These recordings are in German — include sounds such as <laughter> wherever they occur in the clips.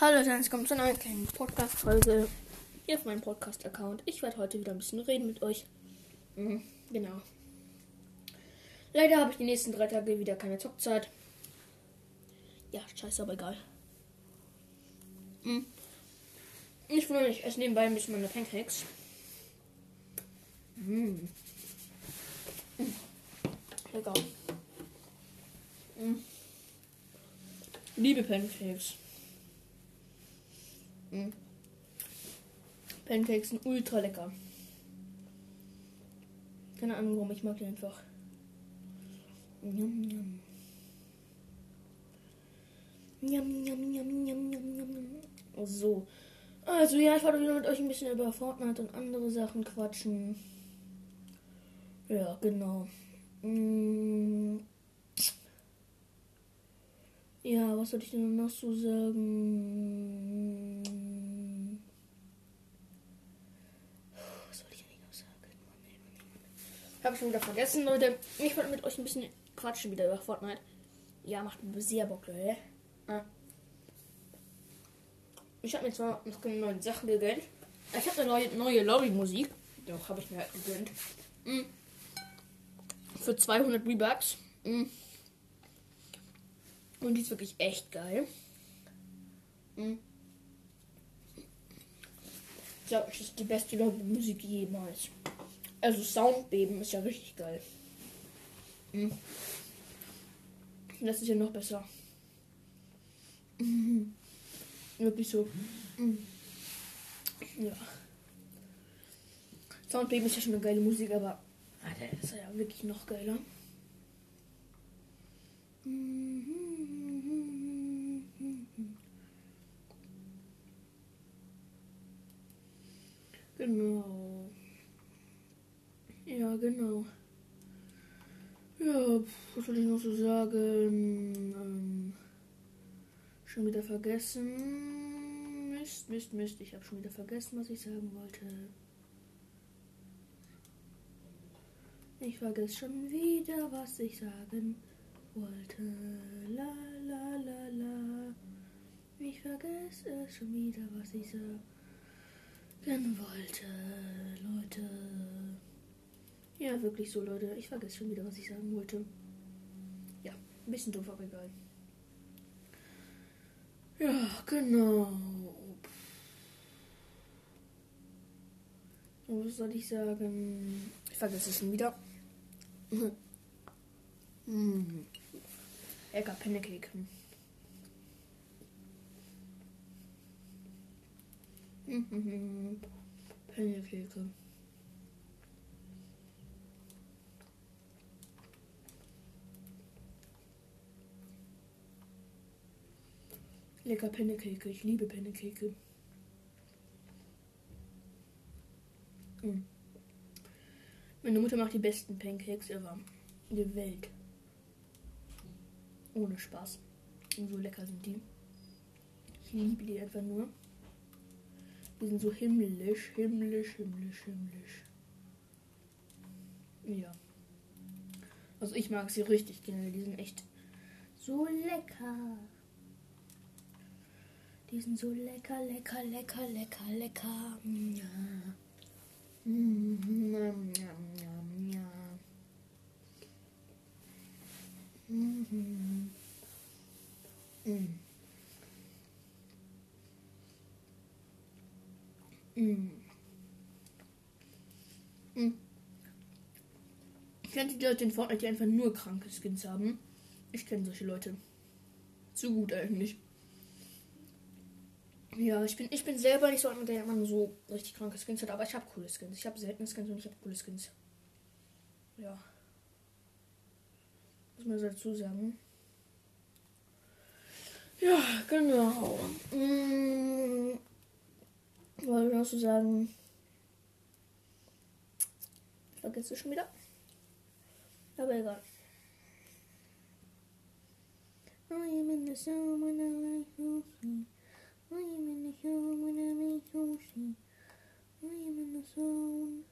Hallo, es kommt zu einer kleinen Podcast-Folge hier auf meinem Podcast-Account. Ich werde heute wieder ein bisschen reden mit euch. Mhm, genau. Leider habe ich die nächsten drei Tage wieder keine Zockzeit. Ja, scheiße, aber egal. Mhm. Ich wundere mich, esse nebenbei ein bisschen meine Pancakes. Mhm. Mhm. Lecker. Mhm. Liebe Pancakes. Mhm. Pancakes sind ultra lecker. Keine Ahnung, warum ich mag die einfach. Yum, yum. Yum, yum, yum, yum, yum, yum. So. Also ja, ich wollte wieder mit euch ein bisschen über Fortnite und andere Sachen quatschen. Ja, genau. Mm. Ja, was soll ich denn noch so sagen? Was soll ich denn noch sagen? Mann, ey, Mann, ey, Mann. Hab ich schon wieder vergessen, Leute. Ich wollte mit euch ein bisschen quatschen wieder über Fortnite. Ja, macht sehr Bock, Leute. Ja. Ich habe mir zwar noch keine neuen Sachen gegönnt. Ich habe eine neue, neue Lobby-Musik. Doch, habe ich mir halt gegönnt. Mhm. Für 200 V-Bucks. Mhm. Und die ist wirklich echt geil. Mhm. Ich glaube, das ist die beste Lobby-Musik jemals. Also Soundbeben ist ja richtig geil. Mhm. Das ist ja noch besser. Mhm. Wirklich so. Mhm. Ja. Soundbeben ist ja schon eine geile Musik, aber Alter, ist ja wirklich noch geiler. Genau. Ja, genau. Ja, was soll ich noch so sagen? Ähm, schon wieder vergessen. Mist, Mist, Mist. Ich habe schon wieder vergessen, was ich sagen wollte. Ich vergesse schon wieder, was ich sagen wollte. La la la la. Ich vergesse es schon wieder, was ich sagen wollte, Leute. Ja, wirklich so, Leute. Ich vergesse schon wieder, was ich sagen wollte. Ja, ein bisschen doof, aber egal. Ja, genau. Was soll ich sagen? Ich vergesse es schon wieder. Hm. Lecker Pancake. <laughs> Pancake. Lecker Pancake. Ich liebe Pancake. Mm. Meine Mutter macht die besten Pancakes ever in der Welt. Ohne Spaß. Und so lecker sind die. Ich liebe die einfach nur. Die sind so himmlisch, himmlisch, himmlisch, himmlisch. Ja. Also ich mag sie richtig gerne. Die sind echt so lecker. Die sind so lecker, lecker, lecker, lecker, lecker. Ja. Mm, ja, ja, ja. Mhm. Mhm. Mhm. Mhm. Kennt die Leute in Fortnite, die einfach nur kranke Skins haben? Ich kenne solche Leute. Zu gut eigentlich. Ja, ich bin, ich bin selber nicht so einer, der immer so richtig kranke Skins hat, aber ich habe coole Skins. Ich habe seltene Skins und ich habe coole Skins. Ja. Muss man dazu sagen. Ja, genau. Hm, wollte ich noch so sagen. Ich vergesse schon wieder. Aber egal. I am in the when I like. I am in the home when I make hoshi. I am in the zone.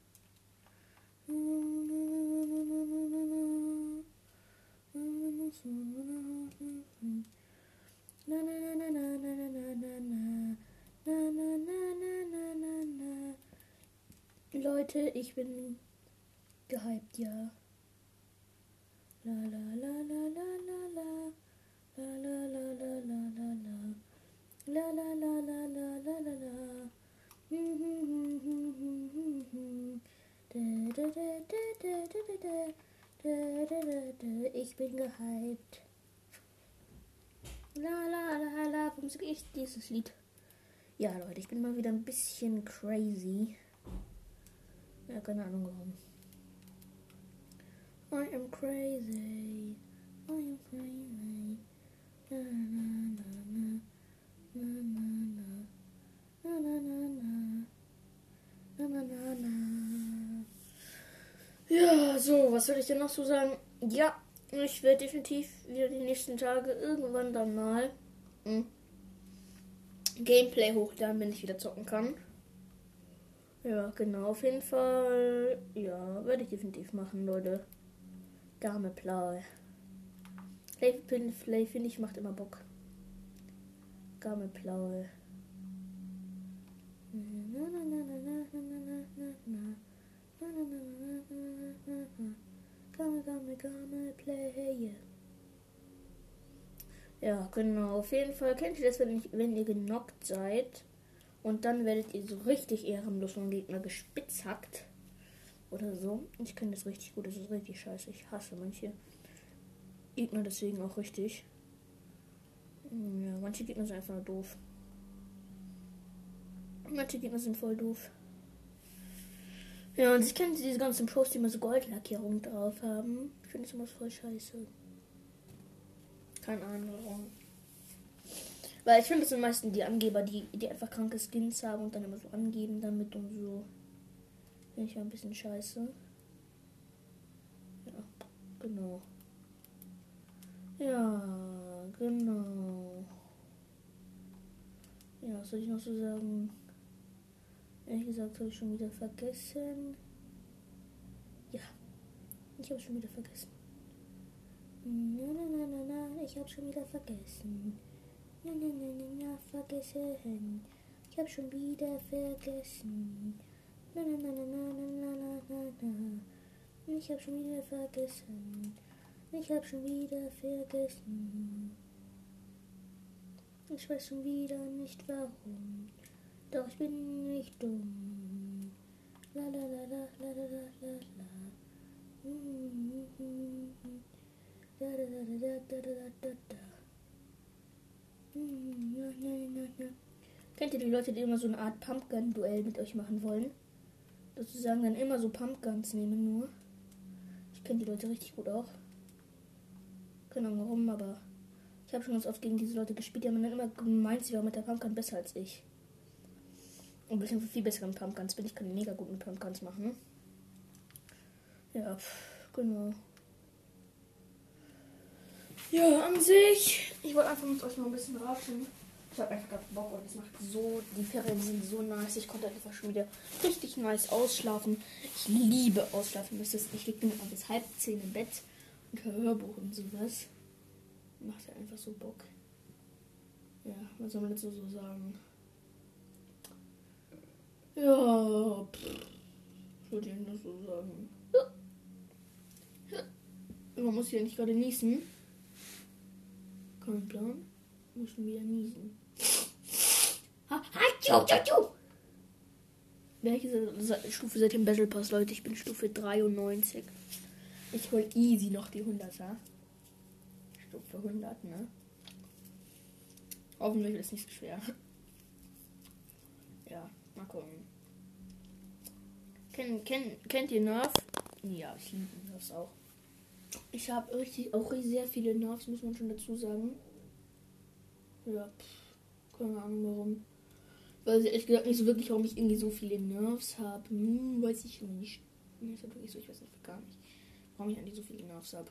I'm in the zone when I have my friend. Na na na na na na Leute, ich bin gehypt, ja. La la la la la la la bin gehypt. La la la la. Warum sag ich dieses Lied? Ja, Leute, ich bin mal wieder ein bisschen crazy. Ja, keine Ahnung warum. I am crazy. I am crazy. Na, na, na, na, na, na, na, na, na, na, na, na, na. Ja, so, was soll ich denn noch so sagen? Ja, ich werde definitiv wieder die nächsten Tage irgendwann dann mal hm, Gameplay hochladen, wenn ich wieder zocken kann. Ja, genau, auf jeden Fall. Ja, werde ich definitiv machen, Leute. Dame Play. Play finde ich macht immer Bock. Game Play. Game, game, game, play. Ja, genau. Auf jeden Fall kennt ihr das, wenn, ich, wenn ihr genockt seid und dann werdet ihr so richtig ehrenlos vom Gegner gespitzhackt oder so. Ich kenne das richtig gut, das ist richtig scheiße. Ich hasse manche Gegner deswegen auch richtig. Ja, manche Gegner sind einfach nur doof. Manche Gegner sind voll doof. Ja, und ich kenne diese ganzen Pros, die immer so Goldlackierung drauf haben. Ich finde das immer voll scheiße. Keine Ahnung warum. Weil ich finde, das sind meistens die Angeber, die, die einfach kranke Skins haben und dann immer so angeben damit und so. Finde ich ein bisschen scheiße. Ja, genau. Ja, genau. Ja, was soll ich noch so sagen? Ehrlich gesagt habe ich schon wieder vergessen. Ja, ich habe schon wieder vergessen. Na, na, na, na, na, ich habe schon wieder vergessen. Na, na, na, na, na, vergessen. Ich habe schon wieder vergessen. Na, na, na, na, na, na, na, na, na. Ich habe schon wieder vergessen. Ich habe schon wieder vergessen. Ich weiß schon wieder nicht warum. Doch ich bin nicht dumm. La la la la la la la la. Mm-hmm. Da da da da da da da da. Na, na. Mm-hmm, Kennt ihr die Leute, die immer so eine Art Pumpgun-Duell mit euch machen wollen? Dass sie sagen, dann immer so Pumpguns nehmen nur. Ich kenne die Leute richtig gut auch. Keine Ahnung warum, aber ich habe schon ganz oft gegen diese Leute gespielt, die haben dann immer gemeint, sie waren mit der Pumpgun besser als ich. Und ich bin viel besser mit Pumpguns bin. Ich kann mega gut mit Pumpguns machen. Ja, genau. Ja, an sich. Ich wollte einfach mit euch mal ein bisschen ratschen. Ich habe einfach gerade Bock und es macht so. Die Ferien sind so nice. Ich konnte einfach schon wieder richtig nice ausschlafen. Ich liebe ausschlafen. Ich liege immer bis halb zehn im Bett und höre Hörbuch und sowas. Macht ja einfach so Bock. Ja, was soll man dazu so sagen? Ja, pff, ich würde Ihnen das so sagen. Man muss ja nicht gerade niesen. Kein Plan. Müssen wieder niesen. Welche Stufe seid ihr im Battle Pass, Leute? Ich bin Stufe 93. Ich hol easy noch die 100er. Stufe 100, ne? Hoffentlich ist es nicht so schwer. Ja, mal gucken. Ken, ken, kennt ihr Nerf? Ja, ich liebe Nerfs auch. Ich habe richtig auch sehr viele Nerfs, muss man schon dazu sagen. Ja, pff, keine Ahnung warum. Weiß ich gesagt nicht so wirklich, warum ich irgendwie so viele Nerfs habe. Hm, weiß ich nicht. Nee, ist so, ich weiß nicht gar nicht, warum ich eigentlich so viele Nerfs habe.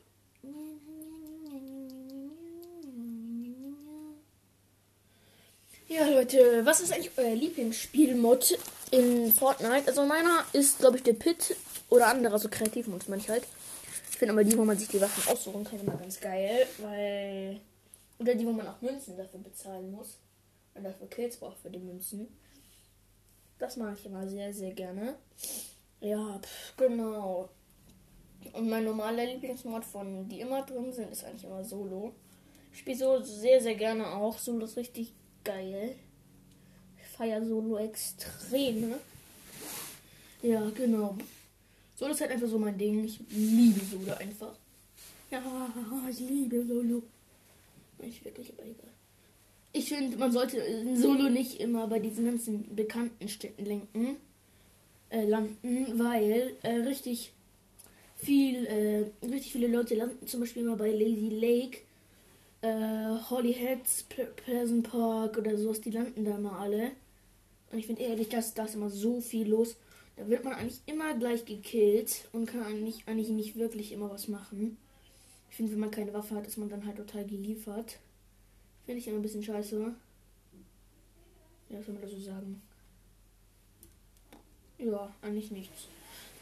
Ja, Leute, was ist eigentlich euer Lieblingsspielmod in Fortnite? Also meiner ist, glaube ich, der Pit oder anderer, so kreativ muss man halt. Ich finde aber die, wo man sich die Waffen aussuchen kann, immer ganz geil, weil. Oder die, wo man auch Münzen dafür bezahlen muss. Und dafür Kills braucht für die Münzen. Das mache ich immer sehr, sehr gerne. Ja, pf, genau. Und mein normaler Lieblingsmod von die immer drin sind, ist eigentlich immer Solo. Ich spiele so sehr, sehr gerne auch. Solo ist richtig geil. Ich feiere Solo extrem. Ne? Ja, genau. Solo ist halt einfach so mein Ding. Ich liebe Solo einfach. Ja, ich liebe Solo. Ich wirklich, aber egal. Ich finde, man sollte Solo nicht immer bei diesen ganzen bekannten Städten lenken, äh, landen, weil äh, richtig viel, äh, richtig viele Leute landen zum Beispiel immer bei Lazy Lake, äh, Holly Heads, Pleasant Park oder sowas, die landen da mal alle. Und ich finde ehrlich, dass da ist immer so viel los. Da wird man eigentlich immer gleich gekillt und kann eigentlich, eigentlich nicht wirklich immer was machen. Ich finde, wenn man keine Waffe hat, ist man dann halt total geliefert. Finde ich immer ein bisschen scheiße. Ja, was soll man da so sagen? Ja, eigentlich nichts.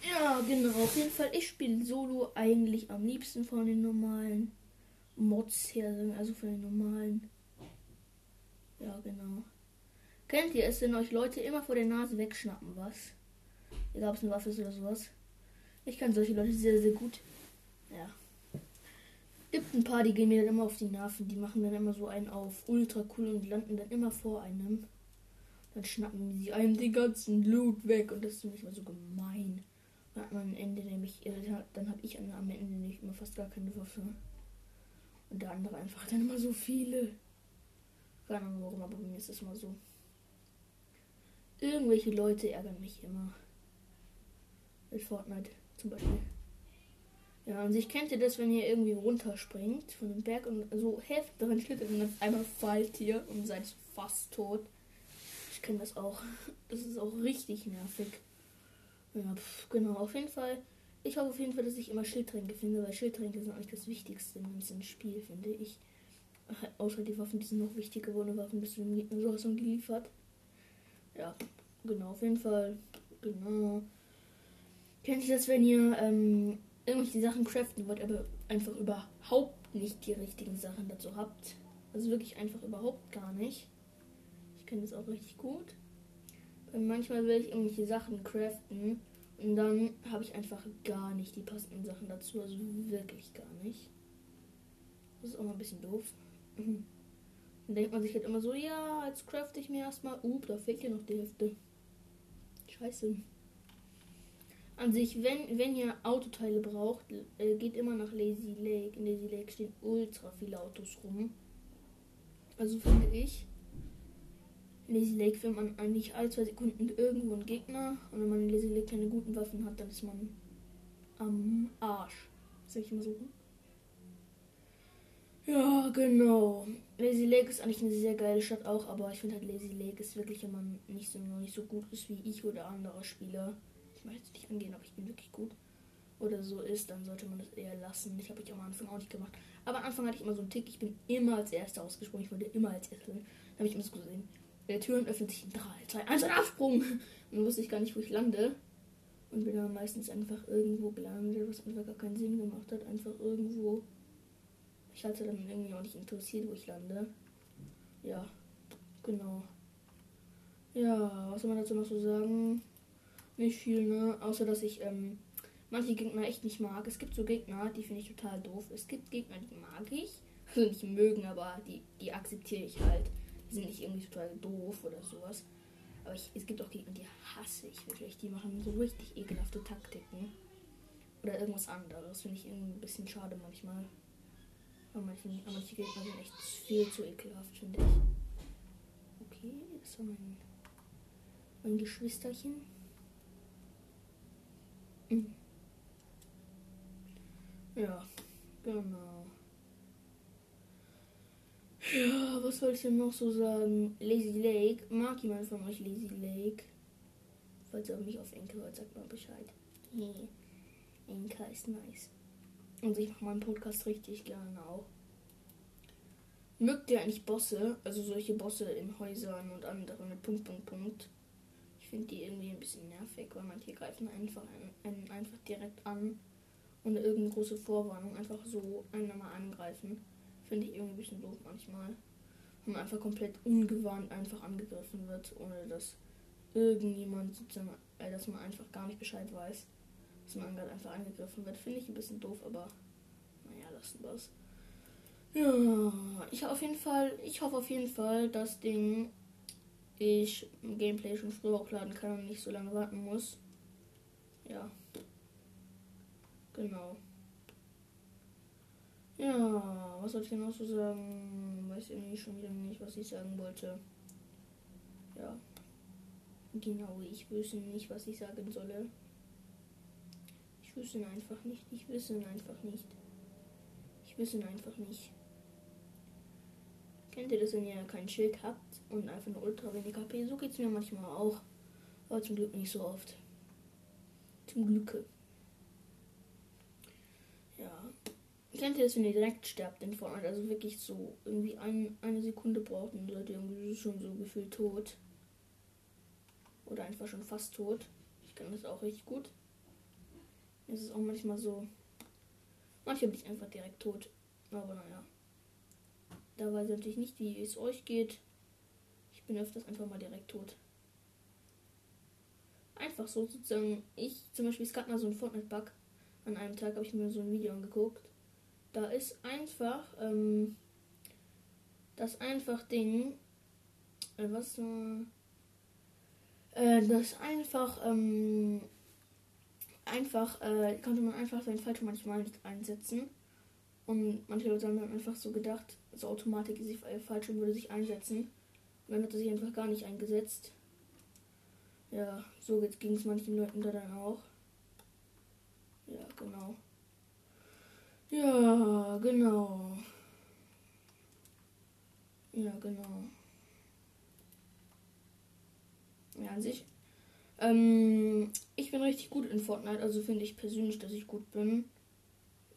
Ja, genau. Auf jeden Fall, ich spiele Solo eigentlich am liebsten von den normalen Mods her, also von den normalen. Ja, genau. Kennt ihr es, wenn euch Leute immer vor der Nase wegschnappen, was? Egal ob es eine Waffe ist oder sowas. Ich kann solche Leute sehr, sehr gut. Ja. Gibt ein paar, die gehen mir dann immer auf die Nerven. Die machen dann immer so einen auf ultra cool und landen dann immer vor einem. Dann schnappen sie einem den ganzen Loot weg und das ist nicht mal so gemein. Dann hat man am Ende nämlich, dann habe ich am Ende nicht immer fast gar keine Waffe. Und der andere einfach dann immer so viele. Keine Ahnung warum, aber bei mir ist es immer so. Irgendwelche Leute ärgern mich immer. Mit Fortnite zum Beispiel. Ja, und sich kennt ihr das, wenn ihr irgendwie runterspringt von dem Berg und so heftig daran schlittert und dann einmal fallt ihr und seid fast tot. Ich kenne das auch. Das ist auch richtig nervig. Ja, pf, genau, auf jeden Fall. Ich hoffe auf jeden Fall, dass ich immer Schildtränke finde, weil Schildtränke sind eigentlich das Wichtigste im ganzen Spiel, finde ich. <laughs> Außer die Waffen, die sind noch wichtiger geworden. Waffen bist du dem Gegner sowas von geliefert. Ja, genau, auf jeden Fall. Genau. Kennt ihr das, wenn ihr ähm, irgendwelche Sachen craften wollt, aber einfach überhaupt nicht die richtigen Sachen dazu habt? Also wirklich einfach überhaupt gar nicht. Ich kenne das auch richtig gut. Weil manchmal will ich irgendwelche Sachen craften und dann habe ich einfach gar nicht die passenden Sachen dazu. Also wirklich gar nicht. Das ist auch mal ein bisschen doof. Dann denkt man sich halt immer so, ja, jetzt crafte ich mir erstmal. Up, da fehlt ja noch die Hälfte. Scheiße. An sich, wenn, wenn ihr Autoteile braucht, äh, geht immer nach Lazy Lake. In Lazy Lake stehen ultra viele Autos rum. Also finde ich, Lazy Lake findet man eigentlich alle zwei Sekunden irgendwo einen Gegner. Und wenn man in Lazy Lake keine guten Waffen hat, dann ist man am Arsch. Sag ich mal so. Ja, genau. Lazy Lake ist eigentlich eine sehr geile Stadt auch, aber ich finde halt Lazy Lake ist wirklich, wenn man nicht so, noch nicht so gut ist wie ich oder andere Spieler. Ich möchte jetzt nicht angehen, aber ich bin wirklich gut. Oder so ist, dann sollte man das eher lassen. Ich habe ich am Anfang auch nicht gemacht. Aber am Anfang hatte ich immer so einen Tick, ich bin immer als Erster ausgesprungen. Ich wollte immer als Erster. Dann habe ich immer so gesehen. Der Türen öffnet sich in 3, 2, 1 und Absprung. Und dann wusste ich gar nicht, wo ich lande. Und bin dann meistens einfach irgendwo gelandet, was einfach gar keinen Sinn gemacht hat. Einfach irgendwo ich hatte dann irgendwie auch nicht interessiert, wo ich lande. Ja, genau. Ja, was soll man dazu noch so sagen? Nicht viel, ne? Außer, dass ich ähm, manche Gegner echt nicht mag. Es gibt so Gegner, die finde ich total doof. Es gibt Gegner, die mag ich. Also nicht mögen, aber die, die akzeptiere ich halt. Sind nicht irgendwie total doof oder sowas. Aber ich, es gibt auch Gegner, die hasse ich wirklich. Die machen so richtig ekelhafte Taktiken. Oder irgendwas anderes. Finde ich irgendwie ein bisschen schade manchmal. Aber manche, manche Gegner sind echt viel zu ekelhaft, finde ich. Okay, das war mein, mein Geschwisterchen. Mhm. Ja, genau. Ja, was soll ich denn noch so sagen? Lazy Lake. Mag jemand von euch Lazy Lake? Falls ihr mich auf Enkel hört, sagt mal Bescheid. Nee. Enkel ist nice. Und ich mache meinen Podcast richtig gerne auch. Mögt ihr eigentlich Bosse? Also solche Bosse in Häusern und andere mit Punkt, Punkt, Punkt. Ich finde die irgendwie ein bisschen nervig, weil manche greifen einfach einen, einfach direkt an. Ohne irgendeine große Vorwarnung. Einfach so einen mal angreifen. Finde ich irgendwie ein bisschen doof manchmal. Und man einfach komplett ungewarnt einfach angegriffen wird, ohne dass irgendjemand sozusagen, äh, dass man einfach gar nicht Bescheid weiß, dass man gerade einfach angegriffen wird. Finde ich ein bisschen doof, aber naja, lassen wir es. Ja, ich auf jeden Fall, ich hoffe auf jeden Fall, dass Ding ich Gameplay schon früher hochladen kann und nicht so lange warten muss. Ja. Genau. Ja, was soll ich denn noch so sagen? Weiß irgendwie schon wieder nicht, was ich sagen wollte. Ja. Genau, ich wüsste nicht, was ich sagen solle. Ich wüsste einfach nicht. Ich wüsste einfach nicht. Ich wüsste einfach nicht. Kennt ihr das, wenn ihr kein Schild habt und einfach nur ultra wenig HP? So geht es mir manchmal auch. Aber zum Glück nicht so oft. Zum Glück. Ja. Kennt ihr das, wenn ihr direkt sterbt in Fortnite? Also wirklich so irgendwie ein, eine Sekunde braucht und seid ihr irgendwie schon so gefühlt tot. Oder einfach schon fast tot. Ich kann das auch richtig gut. Es ist auch manchmal so. Manchmal bin ich einfach direkt tot. Aber naja. Da weiß ich natürlich nicht, wie es euch geht. Ich bin öfters einfach mal direkt tot. Einfach so sozusagen. Ich zum Beispiel, es gab mal so einen Fortnite-Bug. An einem Tag habe ich mir so ein Video angeguckt. Da ist einfach ähm, das einfach Ding. Äh, was? Äh, äh, das einfach ähm, einfach äh, konnte man einfach seinen Fallschirm manchmal nicht einsetzen. Und manche Leute haben einfach so gedacht, so Automatik, die Fallschirm würde sich einsetzen. Und dann hat er sich einfach gar nicht eingesetzt. Ja, so ging es manchen Leuten da dann auch. Ja, genau. Ja, genau. Ja, genau. Ja, an sich. Ähm, ich bin richtig gut in Fortnite, also finde ich persönlich, dass ich gut bin.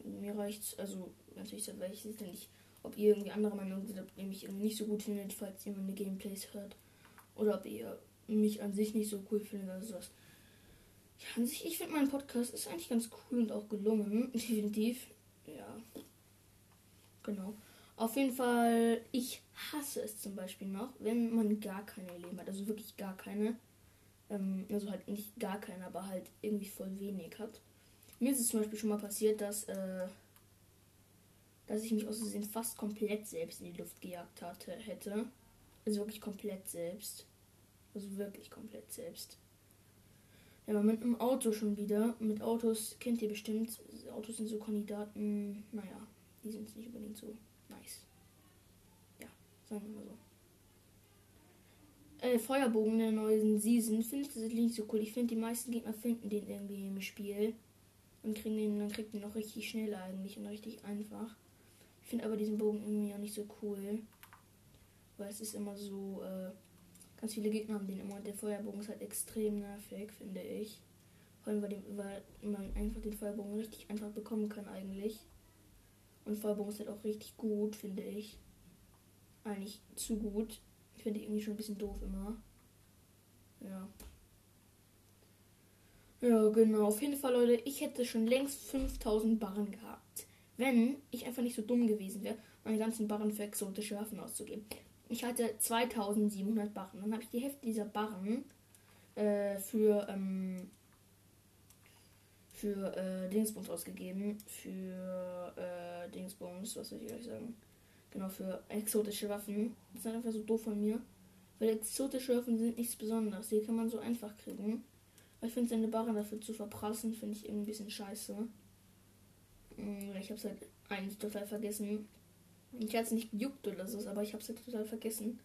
Mir reicht's, also natürlich weiß ich es nicht, ob ihr irgendwie andere Meinung seid, ob ihr mich irgendwie nicht so gut findet, falls ihr meine Gameplays hört. Oder ob ihr mich an sich nicht so cool findet oder sowas. Ja, an sich, ich finde mein Podcast ist eigentlich ganz cool und auch gelungen. <laughs> Definitiv. Ja. Genau. Auf jeden Fall, ich hasse es zum Beispiel noch, wenn man gar keine Leben hat. Also wirklich gar keine. Ähm, also halt nicht gar keine, aber halt irgendwie voll wenig hat. Mir ist es zum Beispiel schon mal passiert, dass, äh, dass ich mich aus Versehen fast komplett selbst in die Luft gejagt hatte, hätte. Also wirklich komplett selbst. Also wirklich komplett selbst. Ja, aber mit einem Auto schon wieder. Mit Autos kennt ihr bestimmt. Autos sind so Kandidaten. Naja, die sind nicht unbedingt so nice. Ja, sagen wir mal so. Äh, Feuerbogen der neuen Season finde ich tatsächlich nicht so cool. Ich finde, die meisten Gegner finden den irgendwie im Spiel. Und kriegen den, dann kriegt den noch richtig schnell eigentlich und richtig einfach. Ich finde aber diesen Bogen irgendwie auch nicht so cool. Weil es ist immer so, äh, ganz viele Gegner haben den immer und der Feuerbogen ist halt extrem nervig, finde ich. Vor allem, weil, dem, weil man einfach den Feuerbogen richtig einfach bekommen kann eigentlich. Und Feuerbogen ist halt auch richtig gut, finde ich. Eigentlich zu gut. Ich finde irgendwie schon ein bisschen doof immer. Ja. Ja, genau. Auf jeden Fall, Leute, ich hätte schon längst 5000 Barren gehabt. Wenn ich einfach nicht so dumm gewesen wäre, meine ganzen Barren für exotische Waffen auszugeben. Ich hatte 2700 Barren. Dann habe ich die Hälfte dieser Barren äh, für ähm, für äh, Dingsbums ausgegeben. Für äh, Dingsbums, was soll ich euch sagen? Genau, für exotische Waffen. Das ist einfach so doof von mir. Weil exotische Waffen sind nichts Besonderes. Die kann man so einfach kriegen. Ich finde seine Barren dafür zu verprassen, finde ich irgendwie ein bisschen scheiße. Hm, ich habe es halt eigentlich total vergessen. Ich hatte es nicht gejuckt oder so, aber ich habe es halt total vergessen,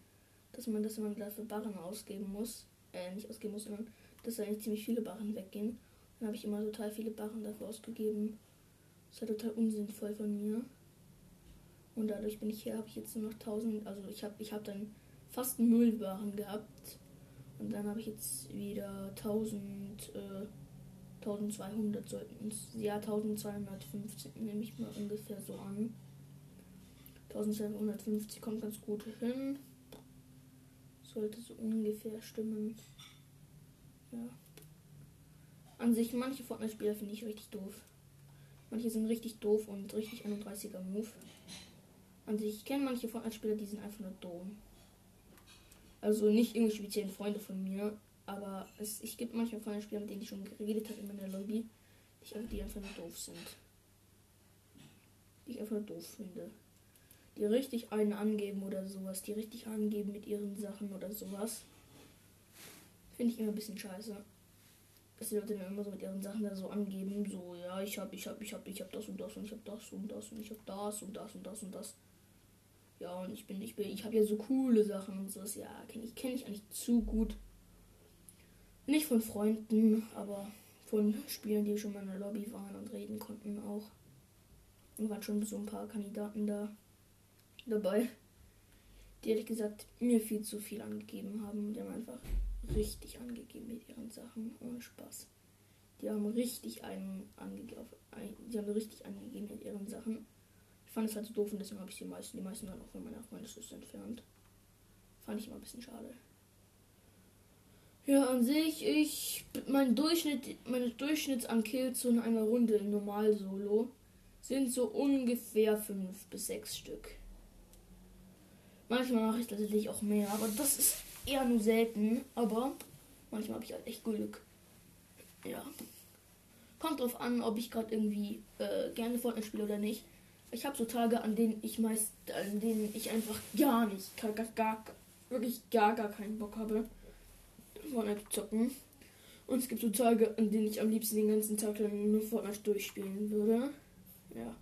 dass man das immer dafür Barren ausgeben muss. Äh, nicht ausgeben muss, sondern dass da eigentlich ziemlich viele Barren weggehen. Dann habe ich immer total viele Barren dafür ausgegeben. Das halt total unsinnvoll von mir. Und dadurch bin ich hier, habe ich jetzt nur noch 1000, also ich habe ich hab dann fast null Barren gehabt. Und dann habe ich jetzt wieder 1000, äh, 1200 sollten es, ja 1250 nehme ich mal ungefähr so an. 1250 kommt ganz gut hin. Sollte so ungefähr stimmen. Ja. An sich, manche Fortnite-Spieler finde ich richtig doof. Manche sind richtig doof und richtig 31er Move. An sich, ich kenne manche Fortnite-Spieler, die sind einfach nur dumm. Also nicht irgendwie speziellen Freunde von mir, aber es, ich gibt manchmal Freunde mit denen ich schon geredet habe in meiner Lobby, die einfach nur doof sind. Die ich einfach nur doof finde. Die richtig einen angeben oder sowas, die richtig angeben mit ihren Sachen oder sowas. Finde ich immer ein bisschen scheiße. Dass die Leute dann immer so mit ihren Sachen da so angeben, so, ja, ich hab, ich hab, ich hab, ich hab das und das und ich hab das und das und ich hab das und das und das und das. Ja, und ich bin, ich bin, ich habe ja so coole Sachen und so. Ja, kenne ich, kenne ich eigentlich zu gut. Nicht von Freunden, aber von Spielern, die schon mal in der Lobby waren und reden konnten auch. Und waren schon so ein paar Kandidaten da dabei, die ehrlich gesagt mir viel zu viel angegeben haben. Die haben einfach richtig angegeben mit ihren Sachen, ohne Spaß. Die haben richtig einen angegeben, die haben richtig angegeben mit ihren Sachen. Ich fand es halt so doof und deswegen habe ich die meisten, die meisten dann auch von meiner Freundesliste entfernt. Fand ich immer ein bisschen schade. Ja, an sich, ich, mein Durchschnitt, meine Durchschnitts an Kills in einer Runde im Normal-Solo sind so ungefähr 5 bis 6 Stück. Manchmal mache ich tatsächlich auch mehr, aber das ist eher nur selten. Aber manchmal habe ich halt echt Glück. Ja. Kommt drauf an, ob ich gerade irgendwie äh, gerne Fortnite spiele oder nicht. Ich habe so Tage, an denen ich meist, an denen ich einfach gar nicht, gar, gar, gar wirklich gar, gar keinen Bock habe. Fortnite zocken. Und es gibt so Tage, an denen ich am liebsten den ganzen Tag dann nur Fortnite durchspielen würde. Ja.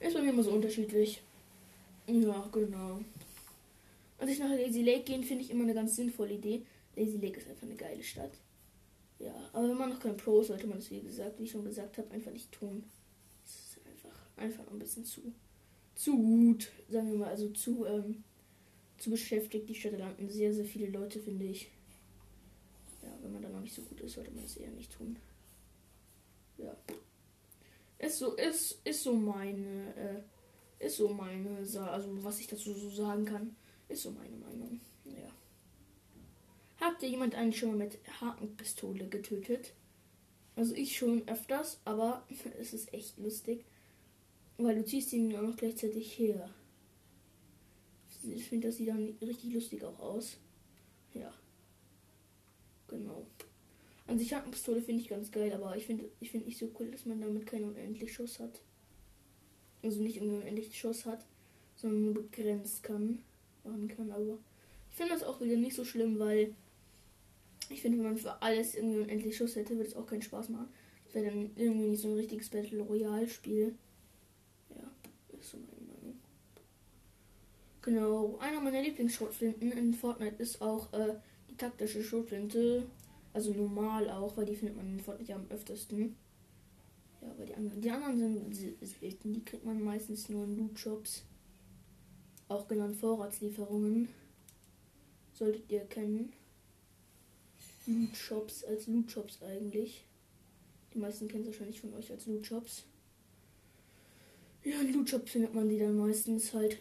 Ist bei mir immer so unterschiedlich. Ja, genau. Als ich nach Lazy Lake gehen, finde ich immer eine ganz sinnvolle Idee. Lazy Lake ist einfach eine geile Stadt. Ja, aber wenn man noch kein Pro ist, sollte man es, wie gesagt, wie ich schon gesagt habe, einfach nicht tun. Es ist einfach, einfach ein bisschen zu, zu gut, sagen wir mal, also zu, ähm, zu beschäftigt. Die Städte landen sehr, sehr viele Leute, finde ich ja, wenn man dann noch nicht so gut ist, sollte man es eher nicht tun. Ja. Ist so, ist, ist so meine, äh, ist so meine, also was ich dazu so sagen kann, ist so meine Meinung. Ja. Habt ihr jemand eigentlich schon mal mit Hakenpistole getötet? Also ich schon öfters, aber <laughs> es ist echt lustig. Weil du ziehst ihn auch noch gleichzeitig her. Ich finde, das sieht dann richtig lustig auch aus. Ja. Genau. An sich Pistole finde ich ganz geil, aber ich finde ich finde nicht so cool, dass man damit keinen unendlich Schuss hat. Also nicht irgendwie unendlich Schuss hat, sondern nur begrenzt kann, machen kann. Aber ich finde das auch wieder nicht so schlimm, weil ich finde, wenn man für alles irgendwie unendlich Schuss hätte, würde es auch keinen Spaß machen. Das wäre dann irgendwie nicht so ein richtiges Battle Royale Spiel. Ja, ist so meine Meinung. Genau, einer meiner Lieblingsschrotflinten in Fortnite ist auch äh, taktische Schrotflinte. Also normal auch, weil die findet man in Fortnite am öftesten. Ja, aber die anderen, die anderen sind selten. Die kriegt man meistens nur in Loot Shops. Auch genannt Vorratslieferungen. Solltet ihr kennen. Loot Shops als Loot Shops eigentlich. Die meisten kennen es wahrscheinlich von euch als Loot Shops. Ja, in Loot Shops findet man die dann meistens halt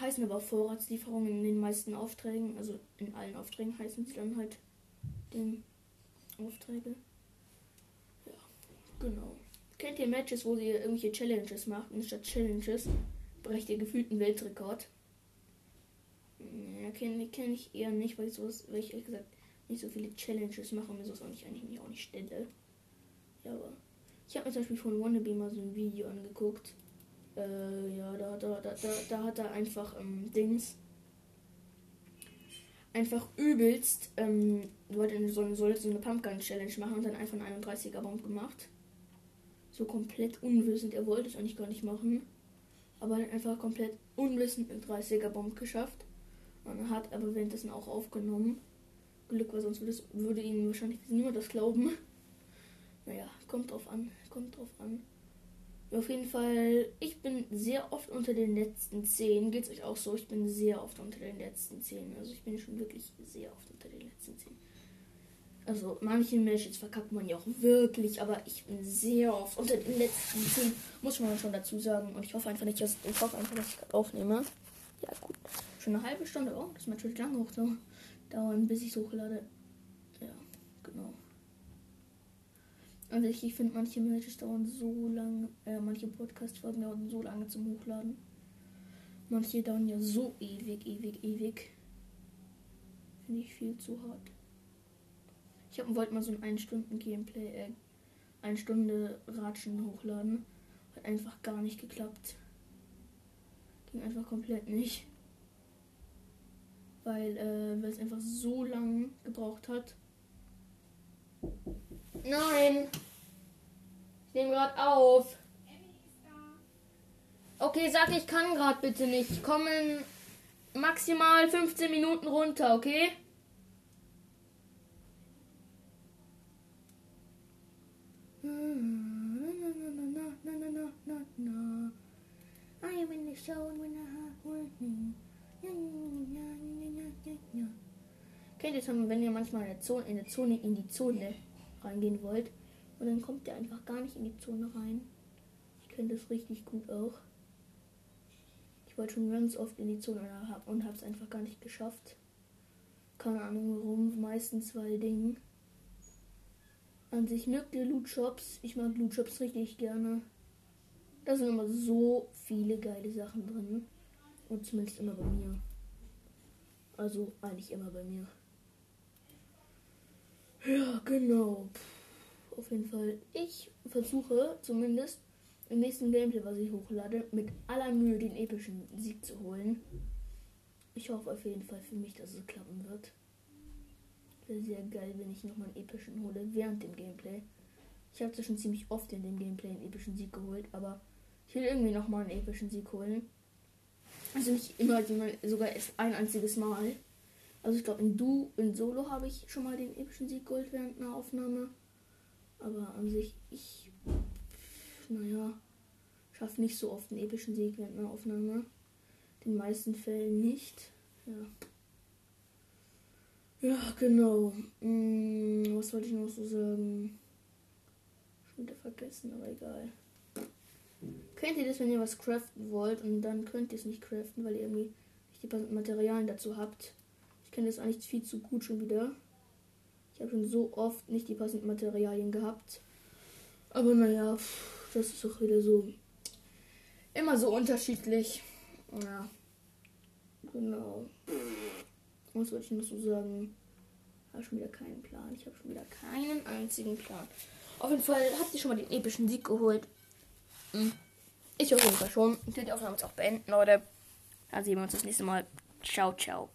heißen aber Vorratslieferungen in den meisten Aufträgen, also in allen Aufträgen heißen sie dann halt den Aufträge. Ja, genau. Kennt ihr Matches, wo ihr irgendwelche Challenges macht und statt Challenges brecht ihr gefühlt einen Weltrekord? Kenne kenn ich eher nicht, weil ich sowas, weil ich ehrlich gesagt nicht so viele Challenges mache und mir sowas auch nicht, eigentlich mich auch nicht stelle. Ja, aber ich habe mir zum Beispiel von Wannabe mal so ein Video angeguckt äh, ja, da, da, da, da, da hat er einfach ähm, Dings. Einfach übelst. Ähm, wollte so, sollte so eine Pumpgun Challenge machen und dann einfach einen 31er Bomb gemacht. So komplett unwissend. Er wollte es eigentlich gar nicht machen. Aber dann einfach komplett unwissend einen 30er Bomb geschafft. Und hat aber währenddessen auch aufgenommen. Glück, weil sonst würde, es, würde ihm wahrscheinlich niemand das glauben. Naja, kommt drauf an. Kommt drauf an. Auf jeden Fall, ich bin sehr oft unter den letzten 10. Geht es euch auch so? Ich bin sehr oft unter den letzten 10. Also ich bin schon wirklich sehr oft unter den letzten 10. Also manche Matches verkackt man ja auch wirklich, aber ich bin sehr oft unter den letzten 10. Muss man schon dazu sagen. Und ich hoffe einfach nicht, dass ich hoffe einfach, dass ich aufnehme. Ja gut. Schon eine halbe Stunde. Oh, das wird natürlich lange hoch dauern, bis ich es hochlade. Ja, genau. Also ich, ich finde manche Matches dauern so lange, äh, manche Podcast-Folgen dauern so lange zum Hochladen. Manche dauern ja so ewig, ewig, ewig. Finde ich viel zu hart. Ich wollte mal so ein 1 Stunden Gameplay, äh, 1 Stunde Ratschen hochladen. Hat einfach gar nicht geklappt. Ging einfach komplett nicht. Weil, äh, es einfach so lang gebraucht hat. Nein! Ich nehme gerade auf. Okay, sag ich kann gerade bitte nicht. Ich komme in maximal 15 Minuten runter, okay? I am in the show when I have working. Kennt ihr das, wenn ihr manchmal in, der Zone, in, Zone, in die Zone reingehen wollt und dann kommt ihr einfach gar nicht in die Zone rein? Ich kenne das richtig gut auch. Ich wollte schon ganz oft in die Zone und habe es einfach gar nicht geschafft. Keine Ahnung warum, meistens weil Ding. An sich mögt ihr Loot Shops. Ich mag Loot Shops richtig gerne. Da sind immer so viele geile Sachen drin. Und zumindest immer bei mir. Also eigentlich immer bei mir. Ja, genau. Puh, auf jeden Fall. Ich versuche zumindest im nächsten Gameplay, was ich hochlade, mit aller Mühe den epischen Sieg zu holen. Ich hoffe auf jeden Fall für mich, dass es klappen wird. Wäre sehr geil, wenn ich nochmal einen epischen hole während dem Gameplay. Ich habe schon ziemlich oft in dem Gameplay einen epischen Sieg geholt, aber ich will irgendwie nochmal einen epischen Sieg holen. Also nicht immer, sogar ein einziges Mal. Also ich glaube in Du, in Solo habe ich schon mal den epischen Sieg geholt während einer Aufnahme. Aber an sich, ich, naja, schaffe nicht so oft einen epischen Sieg während einer Aufnahme. In den meisten Fällen nicht. Ja. Ja, genau. Hm, was wollte ich noch so sagen? Schon wieder vergessen, aber egal. Kennt ihr das, wenn ihr was craften wollt und dann könnt ihr es nicht craften, weil ihr irgendwie nicht die passenden Materialien dazu habt? Ich kenne das eigentlich viel zu gut schon wieder. Ich habe schon so oft nicht die passenden Materialien gehabt. Aber naja, das ist auch wieder so. Immer so unterschiedlich. Ja. Genau. Was wollte ich noch so sagen? Ich habe schon wieder keinen Plan. Ich habe schon wieder keinen einzigen Plan. Auf jeden Fall habt ihr schon mal den epischen Sieg geholt. Hm. Ich auf jeden Fall schon. Ich werde die Aufnahme jetzt auch beenden, Leute. Dann sehen wir uns das nächste Mal. Ciao, ciao.